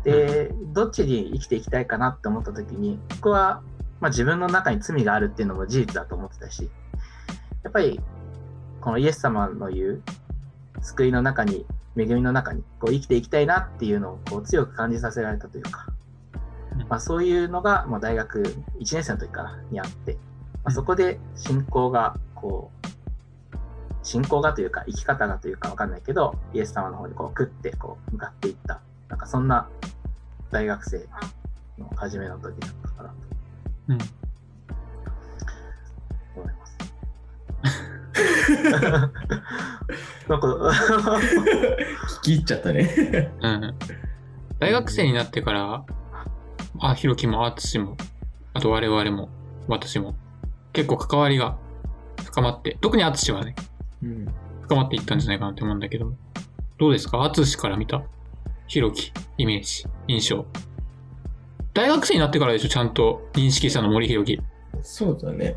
でどっちに生きていきたいかなって思った時に僕は、まあ、自分の中に罪があるっていうのも事実だと思ってたしやっぱりこのイエス様の言う救いの中に恵みの中にこう生きていきたいなっていうのをこう強く感じさせられたというか、まあ、そういうのがもう大学1年生の時からにあって、まあ、そこで信仰がこう信仰がというか生き方がというかわかんないけどイエス様の方にこうクッてこう向かっていった。なんかそんな大学生の初めの時だったかなと なんか聞き入っちゃったね。うん。大学生になってから、あ、ひろきもあつしも、あと我々も、私も、結構関わりが深まって、特にあつしはね、うん。深まっていったんじゃないかなって思うんだけど、どうですか？あつしから見た、ひろき、イメージ、印象。大学生になってからでしょ？ちゃんと認識したの、森ひろき。そうだね。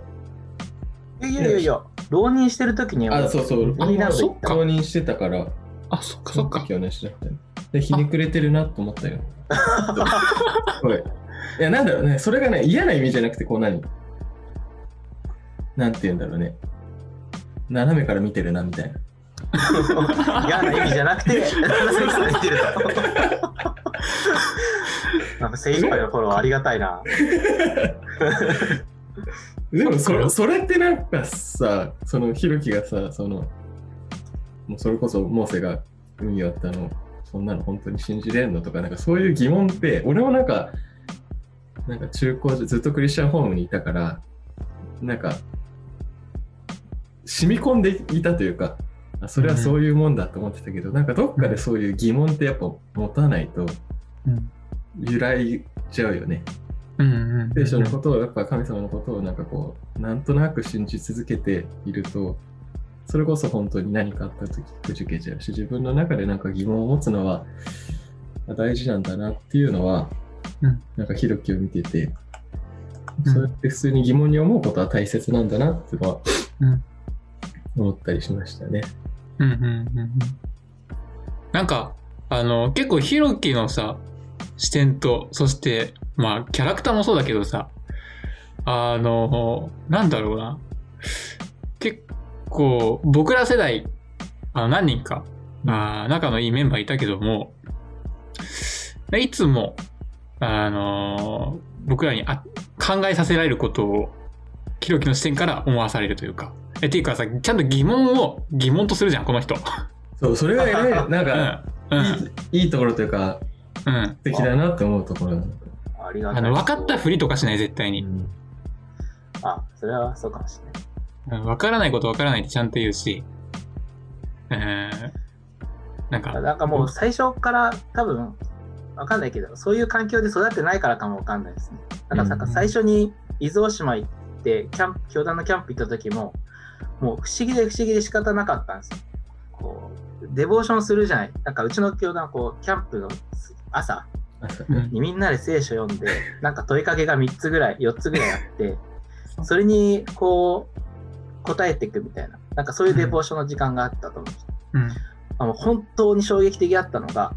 いやいやいや浪人してる時にはあ、そうそう。あそっか浪人してたから、あ、そっかそっか。で、ひねくれてるなと思ったよ。いや、なんだろうね。それがね、嫌な意味じゃなくて、こう何？なんて言うんだろうね。斜めから見てるな、みたいな。嫌な意味じゃなくて、斜めから見てると。なんか精一杯のフォローありがたいな。でもそれ、それってなんかさ、そのひろきがさ、その、もうそれこそモーセが海を渡ったの、そんなの本当に信じれんのとか、なんかそういう疑問って、俺もなんか、なんか中高時ずっとクリスチャンホームにいたから、なんか、染み込んでいたというか、あそれはそういうもんだと思ってたけど、なんかどっかでそういう疑問ってやっぱ持たないとうん。揺らいじゃうよね。うんうんうん。聖書のことを、やっぱ神様のことをなんかこう、なんとなく信じ続けていると、それこそ本当に何かあった時くじけちゃうし、自分の中でなんか疑問を持つのは大事なんだなっていうのは、うんなんかひろきを見てて、うんそうやって普通に疑問に思うことは大切なんだなっていうのはうん思ったりしましたね。うんうんうんうん。なんか、あの、結構ヒロキのさ、視点と、そして、まあ、キャラクターもそうだけどさ、あの、なんだろうな。結構、僕ら世代、あの何人か、あー仲のいいメンバーいたけども、いつも、あの僕らにあ考えさせられることを、キロキの視点から思わされるというか。え、っていうかさ、ちゃんと疑問を疑問とするじゃん、この人。そう、それがね、なん うん。か、うん。いいいいところというか、うん。素敵だなって思うところ。ありがたい。あの、分かったふりとかしない、絶対に。あ、それはそうかもしれない。うん分からないこと分からないってちゃんと言うし、えー、なんか、なんかもう最初から多分、わかんないけど、そういう環境で育ってないからかもわかんないですね。なんかなんか最初に伊豆大島行って、キャンプ、教団のキャンプ行った時も、もう不思議で不思議で仕方なかったんですよ。こう、デボーションするじゃない。なんかうちの教団はこう、キャンプの朝みんなで聖書読んで、なんか問いかけが3つぐらい、4つぐらいあって、それにこう、答えていくみたいな、なんかそういうデボーションの時間があったと思うんです。うん。あの本当に衝撃的だったのが、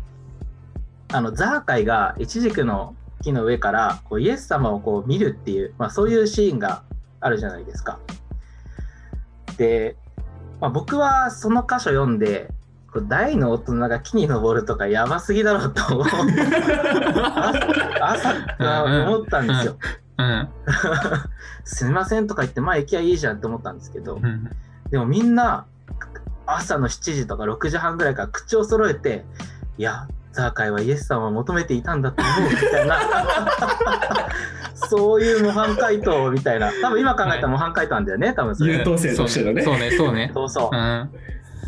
あのザーカイがイチジクの木の上からこうイエス様をこう見るっていう、まあ、そういうシーンがあるじゃないですか。で、まあ、僕はその箇所読んで、大の大人が木に登るとかやばすぎだろうと思う 朝朝思ったんですよ。うん。すみませんとか言って前行きゃいいじゃんって思ったんですけど、うん。でもみんな朝の7時とか6時半ぐらいから口を揃えて、いや、ザーカイはイエス様を求めていたんだと思うみたいな、そういう模範解答みたいな、多分今考えたら模範解答なんだよね、多分それ。優等生としてのねそうね、そうね。そうそうう。ん。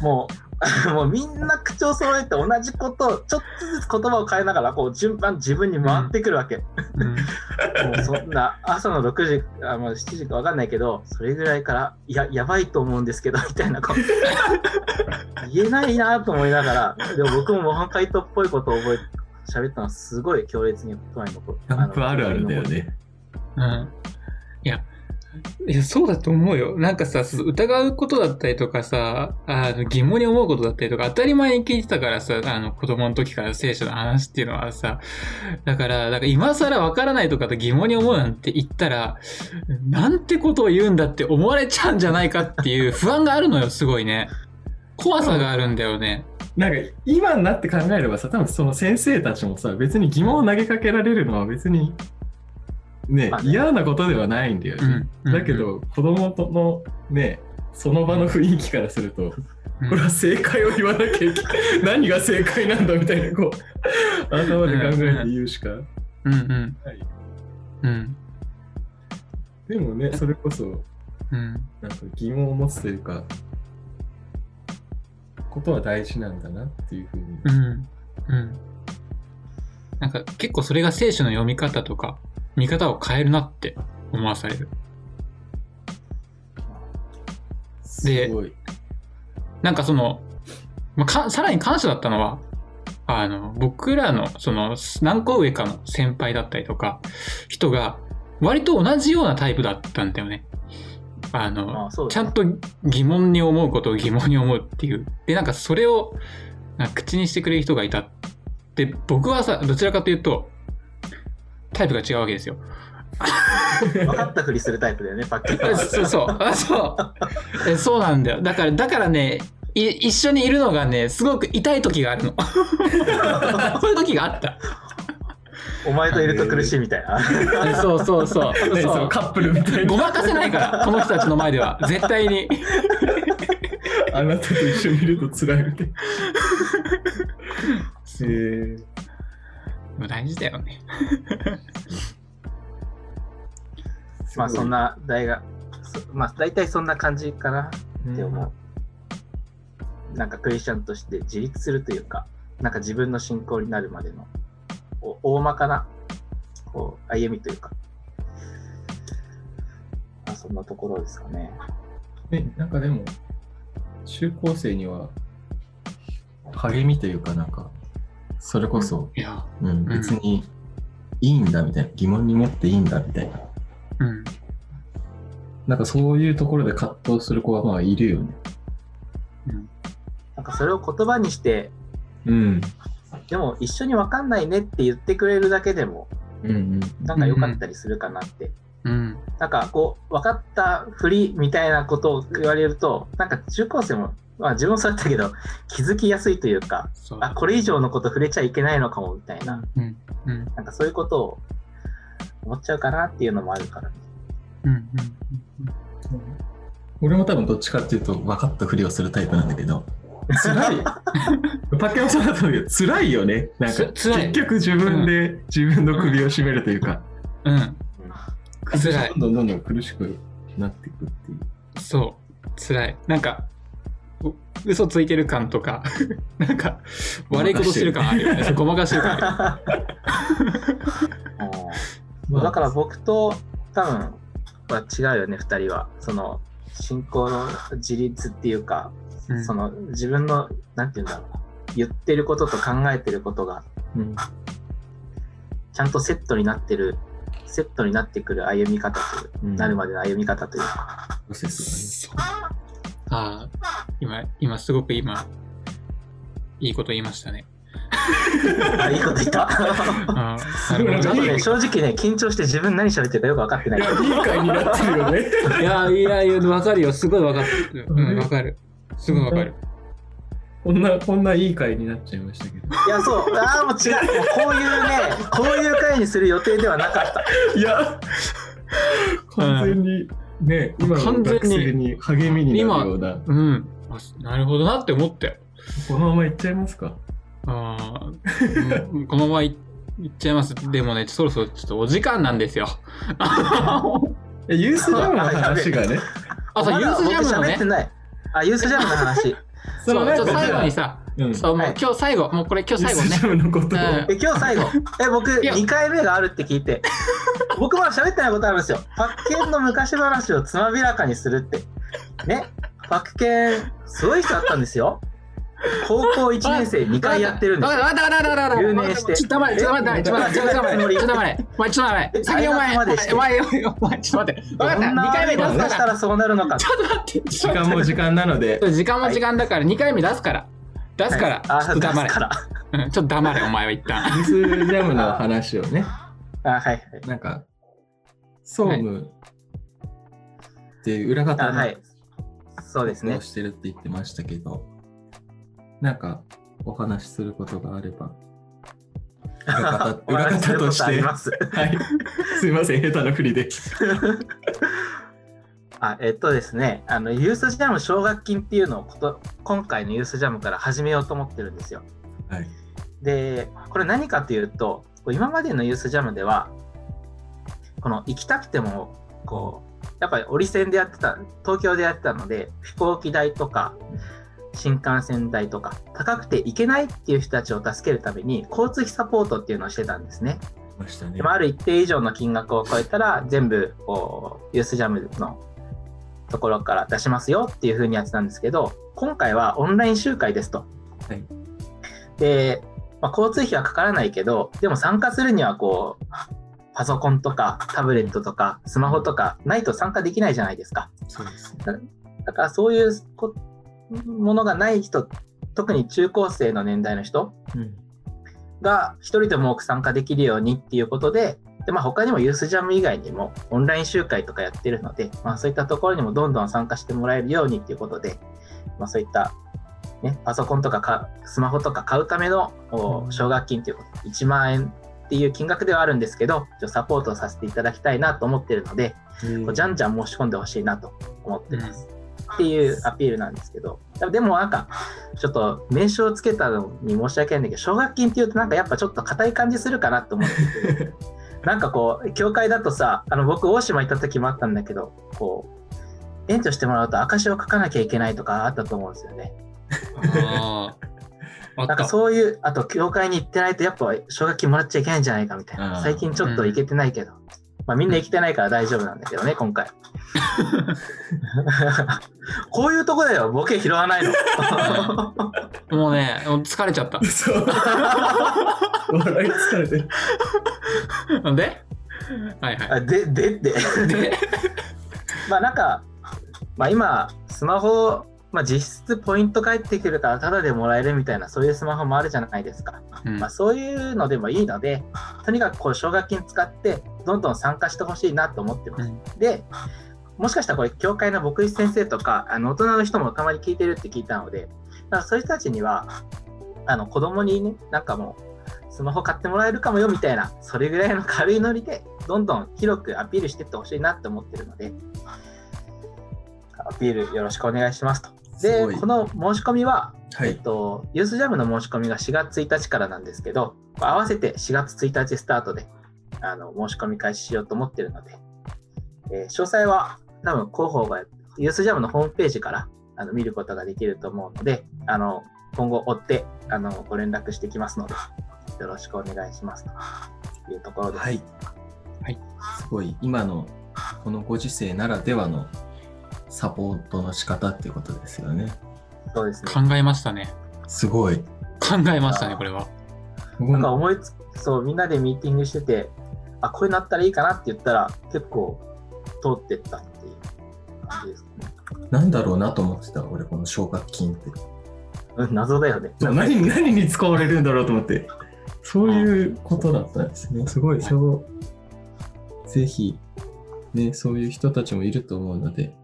もう、もうみんな口を揃えて同じことをちょっとずつ言葉を変えながらこう順番自分に回ってくるわけ。うん。もうそんな朝の6時あもう7時か分かんないけどそれぐらいからいややばいと思うんですけど みたいな言えないなと思いながらでも僕も模範解答っぽいことを覚えて喋ったのはすごい強烈に言葉に残る。キャンプあるあるだよね。うん。いや、いや、そうだと思うよ。なんかさ、疑うことだったりとかさ、あの疑問に思うことだったりとか、当たり前に聞いてたからさ、あの、子供の時から聖書の話っていうのはさ、だから、だか今更わからないとかと疑問に思うなんて言ったら、なんてことを言うんだって思われちゃうんじゃないかっていう不安があるのよ、すごいね。怖さがあるんだよね。なんか今になって考えればさ、多分その先生たちもさ、別に疑問を投げかけられるのは別に、ね嫌なことではないんだよね。うん。だけど、子供とのね、その場の雰囲気からすると、うん、これは正解を言わなきゃいけない。何が正解なんだみたいな、こう、頭で考えて言うしか。ない。うん。でもね、それこそ、うん。なんか疑問を持つというか、ことは大事なんだなっていうふうに。うん。うん。なんか結構それが聖書の読み方とか見方を変えるなって思わされる。ですごい。なんかその、まあ、かさらに感謝だったのは、あの、僕らのその何個上かの先輩だったりとか、人が割と同じようなタイプだったんだよね。あの、あそうですねちゃんと疑問に思うことを疑問に思うっていう。で、なんかそれを口にしてくれる人がいた。で、僕はさ、どちらかというと、タイプが違うわけですよ。分かったふりするタイプだよね、パッケージ。そうそう。あそう。えそうなんだよ。だから、だからね、い一緒にいるのがね、すごく痛い時があるの。そういう時があった。お前といると苦しいみたいな。そうそうそう。ね、そそうのカップルみたいな。ごまかせないから、この人たちの前では。絶対に。あなたと一緒にいると辛いみたいな。へえでも大事だよね。まあそんな大学、そまあ大体そんな感じかなって思う。なんかクリスチャンとして自立するというか、なんか自分の信仰になるまでのお大まかなこう歩みというか、まあ、そんなところですかね。ね、なんかでも、中高生には励みというかなんか、それこそ、いや、うん、別にいいんだみたいな、疑問に持っていいんだみたいな。うん。なんかそういうところで葛藤する子はまあいるよね。なんかそれを言葉にして、うん。でも一緒に分かんないねって言ってくれるだけでも、うんうん。なんか良かったりするかなってうん。なんかこう、分かったふりみたいなことを言われると、なんか中高生も、まあ自分もそうだったけど、気づきやすいというか、そう。あ、これ以上のこと触れちゃいけないのかもみたいな、うん。うん。なんかそういうことを思っちゃうかなっていうのもあるからね。うん。うん。俺も多分どっちかっていうと分かったふりをするタイプなんだけど辛い 竹山さんだと思うけど辛いよねなんか結局自分で自分の首を絞めるというか、うん。うん。辛いどんどんどんどん苦しくなっていくっていうそう。辛い。なんか、う嘘ついてる感とか、なんか、悪いことしてる感あるよね。ごまかしてる感 だから僕と多分は違うよね、二人は。その、信仰の自立っていうか、る。うんその自分の、なんて言うんだろうな。言ってることと考えてることが、うんちゃんとセットになってる、セットになってくる歩み方という、うんなるまでの歩み方というか。ああ、今、今すごく今、いいこと言いましたね。あ、いいこと言った。あーなるほどちょっとね、正直ね、緊張して自分何喋ってるかよく分かってない。いやいい回になってるよねいや、いやいや、わかるよ。すごいわかる。ううんん、わかる。すごいわかる。こんなこんないい回になっちゃいましたけどいや、そう。ああ、もう違う。もうこういうね、こういう回にする予定ではなかった。いや完全にね今の完全に学生に励みになるようなうん。あなるほどなって思ったよ。このままいっちゃいますか？あーうんこのままいいっちゃいます。でもね、そろそろちょっとお時間なんですよ。ユースジャムの話がねあ、そう、ユースジャムのね。あ、ユースジャムの話。そう、ちょっと最後にさ、うんそう、もうはい今日最後、もうこれ今日最後ねえ、今日最後。え、僕、いや2回目があるって聞いて。僕まだ喋ってないことあるんですよ。パッケンの昔話をつまびらかにするって。ね。パッケン、すごい人だったんですよ。高校1年生2回やってるんですよ。わかったわかったわかったわかった留年してちょっと待って、ちょっと待って、ちょっと待って、ちょっと待って、ちょっと待って、お前ちょっと待って、先にお前、お前、お前、お前、ちょっと待って、わかった、どんな2回目出すから。したらそうなるのか。ちょっと待って、時間も時間なので時間も時間だから2回目出すから。出すから、あ、ちょっと黙れちょっと黙れ、お前は一旦。ユースジャムの話をねあ、はいはい。なんか総務って裏あ、方のはい。そうですねを。してるって言ってましたけど、なんかお話しすることがあれば裏方 お話しすることあります。はい すいません下手なふりであえっとですね、あのユースジャム奨学金っていうのをこと今回のユースジャムから始めようと思ってるんですよ。はいで、これ何かというと、今までのユースジャムでは、この行きたくても、こう、やっぱり折り線でやってた、東京でやってたので、飛行機代とか、新幹線代とか、高くて行けないっていう人たちを助けるために、交通費サポートっていうのをしてたんですね。ましたねでもある一定以上の金額を超えたら全部こうユースジャムのところから出しますよっていう風にやってたんですけど今回はオンライン集会ですと。はいで、まあ、交通費はかからないけどでも参加するにはこうパソコンとかタブレットとかスマホとかないと参加できないじゃないですか。そうですだからそういうこものがない人特に中高生の年代の人うんが一人でも多く参加できるようにっていうことで、でまあ、他にもユースジャム以外にもオンライン集会とかやってるので、まあ、そういったところにもどんどん参加してもらえるようにっていうことで、まあ、そういった、ね、パソコンとかかスマホとか買うためのお奨学金ということで、1万円っていう金額ではあるんですけど、ちょサポートさせていただきたいなと思ってるので、こうじゃんじゃん申し込んでほしいなと思ってます。っていうアピールなんですけど、でもなんか、ちょっと名称をつけたのに申し訳ないんだけど、奨学金っていうとなんかやっぱちょっと硬い感じするかなと思ってて、なんかこう、教会だとさ、あの僕、大島行った時もあったんだけど、こう、援助してもらうと証を書かなきゃいけないとかあったと思うんですよね。なんか。そういう、あと教会に行ってないとやっぱ奨学金もらっちゃいけないんじゃないかみたいな。最近ちょっと行けてないけど。まあみんな行けてないから大丈夫なんだけどね、今回。こういうとこだよ、ボケ拾わないの。もうね、もう疲れちゃった。そう 笑い疲れてるで？はいはあで、でって。い。で、まあなんか、まあ今、スマホ、まあ実質ポイント返ってくるからタダでもらえるみたいな、そういうスマホもあるじゃないですか。うんまあそういうのでもいいので、とにかくこう奨学金使って、どんどん参加してほしいなと思ってます。うんで、もしかしたらこれ、教会の牧師先生とか、あの大人の人もたまに聞いてるって聞いたので、だからそういう人たちには、あの子供にね、なんかもう、スマホ買ってもらえるかもよみたいな、それぐらいの軽いノリで、どんどん広くアピールしていってほしいなって思ってるので、アピールよろしくお願いしますと。でこの申し込みは、はい。えっと、ユースジャムの申し込みが4月1日からなんですけど、合わせて4月1日スタートであの申し込み開始しようと思っているので、えー詳細は多分広報がユースジャムのホームページからあの見ることができると思うので、あの今後追ってあのご連絡してきますので、よろしくお願いしますというところです。はい。はい。すごい、今のこのご時世ならではのサポートの仕方っていうことですよね。そうですね。考えましたね。すごい。考えましたね、これは。僕なんかも思いつそう、みんなでミーティングしてて、あ、こういうのあったらいいかなって言ったら、結構通ってったっていう感じですかね。なんだろうなと思ってた、俺、この奨学金って。うん、謎だよね。何に何に使われるんだろうと思って。そういうことだったんですね。すごい、そう。ぜひ、ね、そういう人たちもいると思うので。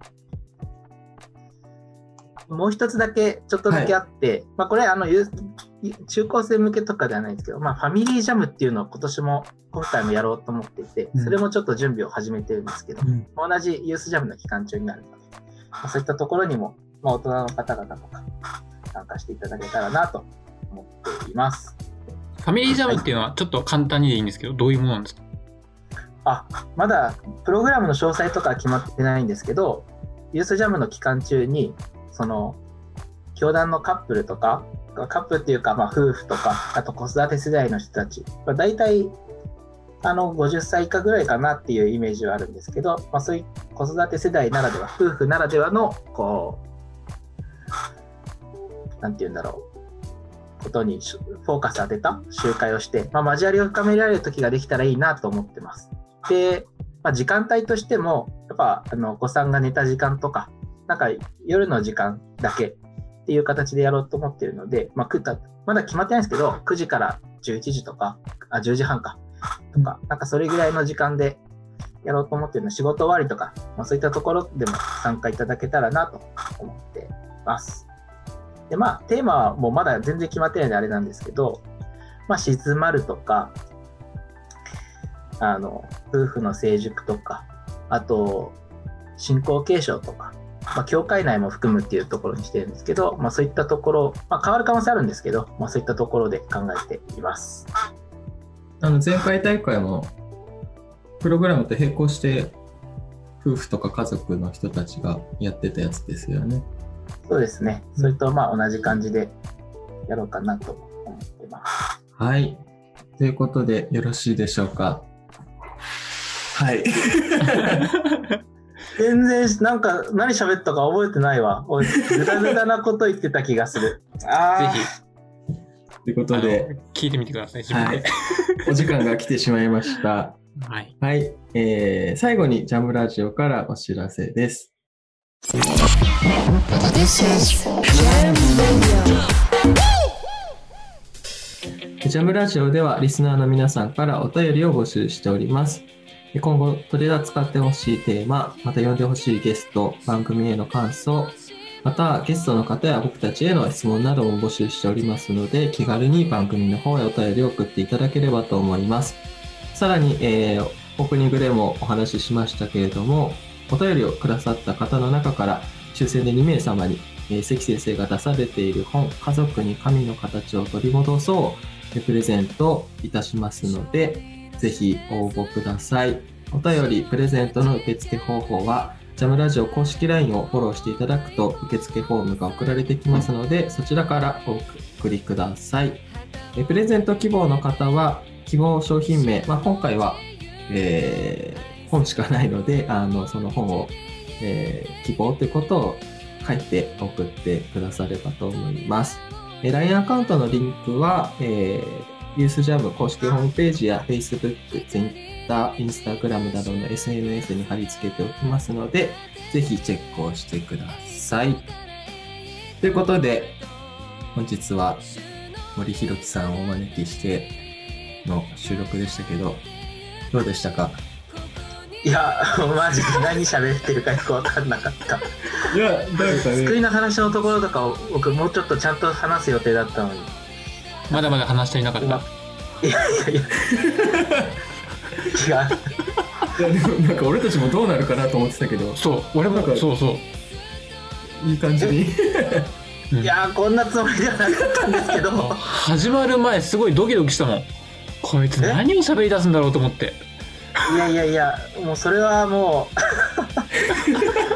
もう一つだけ、ちょっとだけあって、まあこれ、あの、ゆ中高生向けとかではないんですけど、まあファミリージャムっていうのを今年も、今回もやろうと思っていてうん、それもちょっと準備を始めてるんですけど、同じユースジャムの期間中になるので、まあそういったところにも、まあ大人の方々とか参加していただけたらなと思っています。ファミリージャムっていうのはちょっと簡単にでいいんですけど、どういうものなんですか？あ、まだプログラムの詳細とかは決まってないんですけど、ユースジャムの期間中に、その、教団のカップルとか、カップルっていうか、まあ、夫婦とか、あと子育て世代の人たち、まあ、大体、あの、50歳以下ぐらいかなっていうイメージはあるんですけど、まあ、そういう子育て世代ならでは、夫婦ならではの、こう、なんて言うんだろう、ことにフォーカス当てた集会をして、まあ、交わりを深められる時ができたらいいなと思ってます。で、まあ、時間帯としても、やっぱあのお子さんが寝た時間とか、なんか夜の時間だけっていう形でやろうと思ってるので、まあ、まだ決まってないんですけど、9時から11時とか、あ10時半か、とか、なんかそれぐらいの時間でやろうと思ってるので、仕事終わりとか、まあ、そういったところでも参加いただけたらなと思っています。で、まあ、テーマはもうまだ全然決まってないんであれなんですけど、まあ、静まるとか、あの、夫婦の成熟とか、あと、信仰継承とか、まあ、教会内も含むっていうところにしてるんですけど、まあ、そういったところ、まあ、変わる可能性あるんですけど、まあ、そういったところで考えています。あの、前回大会も、プログラムと並行して、夫婦とか家族の人たちがやってたやつですよね。そうですね。それとまあ同じ感じでやろうかなと思ってます。はい。ということで、よろしいでしょうか？はい。全然、なんか何喋ったか覚えてないわ。おい、ぐだぐだなこと言ってた気がする。あぜーひ、ということで、聞いてみてください、自分はい。で。。お時間が来てしまいました。はい。はい。えー、最後にジャムラジオからお知らせです。This is Jam Radio. ジャムラジオ。ではリスナーの皆さんからお便りを募集しております。今後取り扱ってほしいテーマ、また呼んでほしいゲスト、番組への感想、またゲストの方や僕たちへの質問なども募集しておりますので、気軽に番組の方へお便りを送っていただければと思います。さらに、えーオープニングでもお話ししましたけれども、お便りをくださった方の中から抽選で2名様に、えー関先生が出されている本、家族に神の形を取り戻そうプレゼントいたしますので、ぜひ応募ください。お便り、プレゼントの受付方法は、ジャムラジオ公式 LINE をフォローしていただくと受付フォームが送られてきますので、そちらからお送りください。えプレゼント希望の方は、希望商品名、まあ、今回は、えー本しかないので、あの、その本を、えー希望ということを書いて送ってくださればと思います。え LINE アカウントのリンクは、えー、ユースジャム公式ホームページや Facebook、Twitter、Instagram などの SNS に貼り付けておきますので、ぜひチェックをしてください。ということで、本日は森弘樹さんをお招きしての収録でしたけど、どうでしたか？いやマジで何喋ってるかよく分かんなかった。いや、なんかね、救いの話のところとかを僕もうちょっとちゃんと話す予定だったのにまだまだ話していなかった。くいやいやいや違ういやでもなんか俺たちもどうなるかなと思ってたけど、そう、俺もなんかそうそう。いい感じに。うんいやーこんなつもりではなかったんですけど始まる前すごいドキドキしたもん。こいつえ？何を喋り出すんだろうと思って。いやいやいやもうそれはもう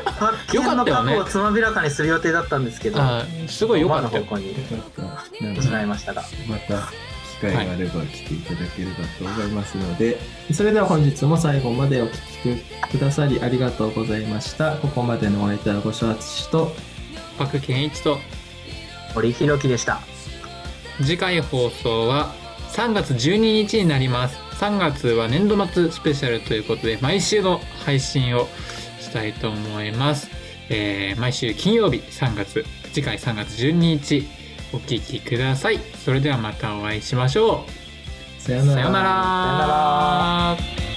発見の過去をつまびらかにする予定だったんですけどすごい良かったよ思わぬ方向によかった。なん行ってしまかいましたが。また機会があれば来ていただければと思いますので、それでは本日も最後までお聞きくださりありがとうございました。ここまでのお相手はご承知と、パク健一と森弘樹でした。次回放送は3月12日になります。3月は年度末スペシャルということで毎週の配信をしたいと思います、えー毎週金曜日3月次回3月12日お聴きください。それではまたお会いしましょう。さようなら。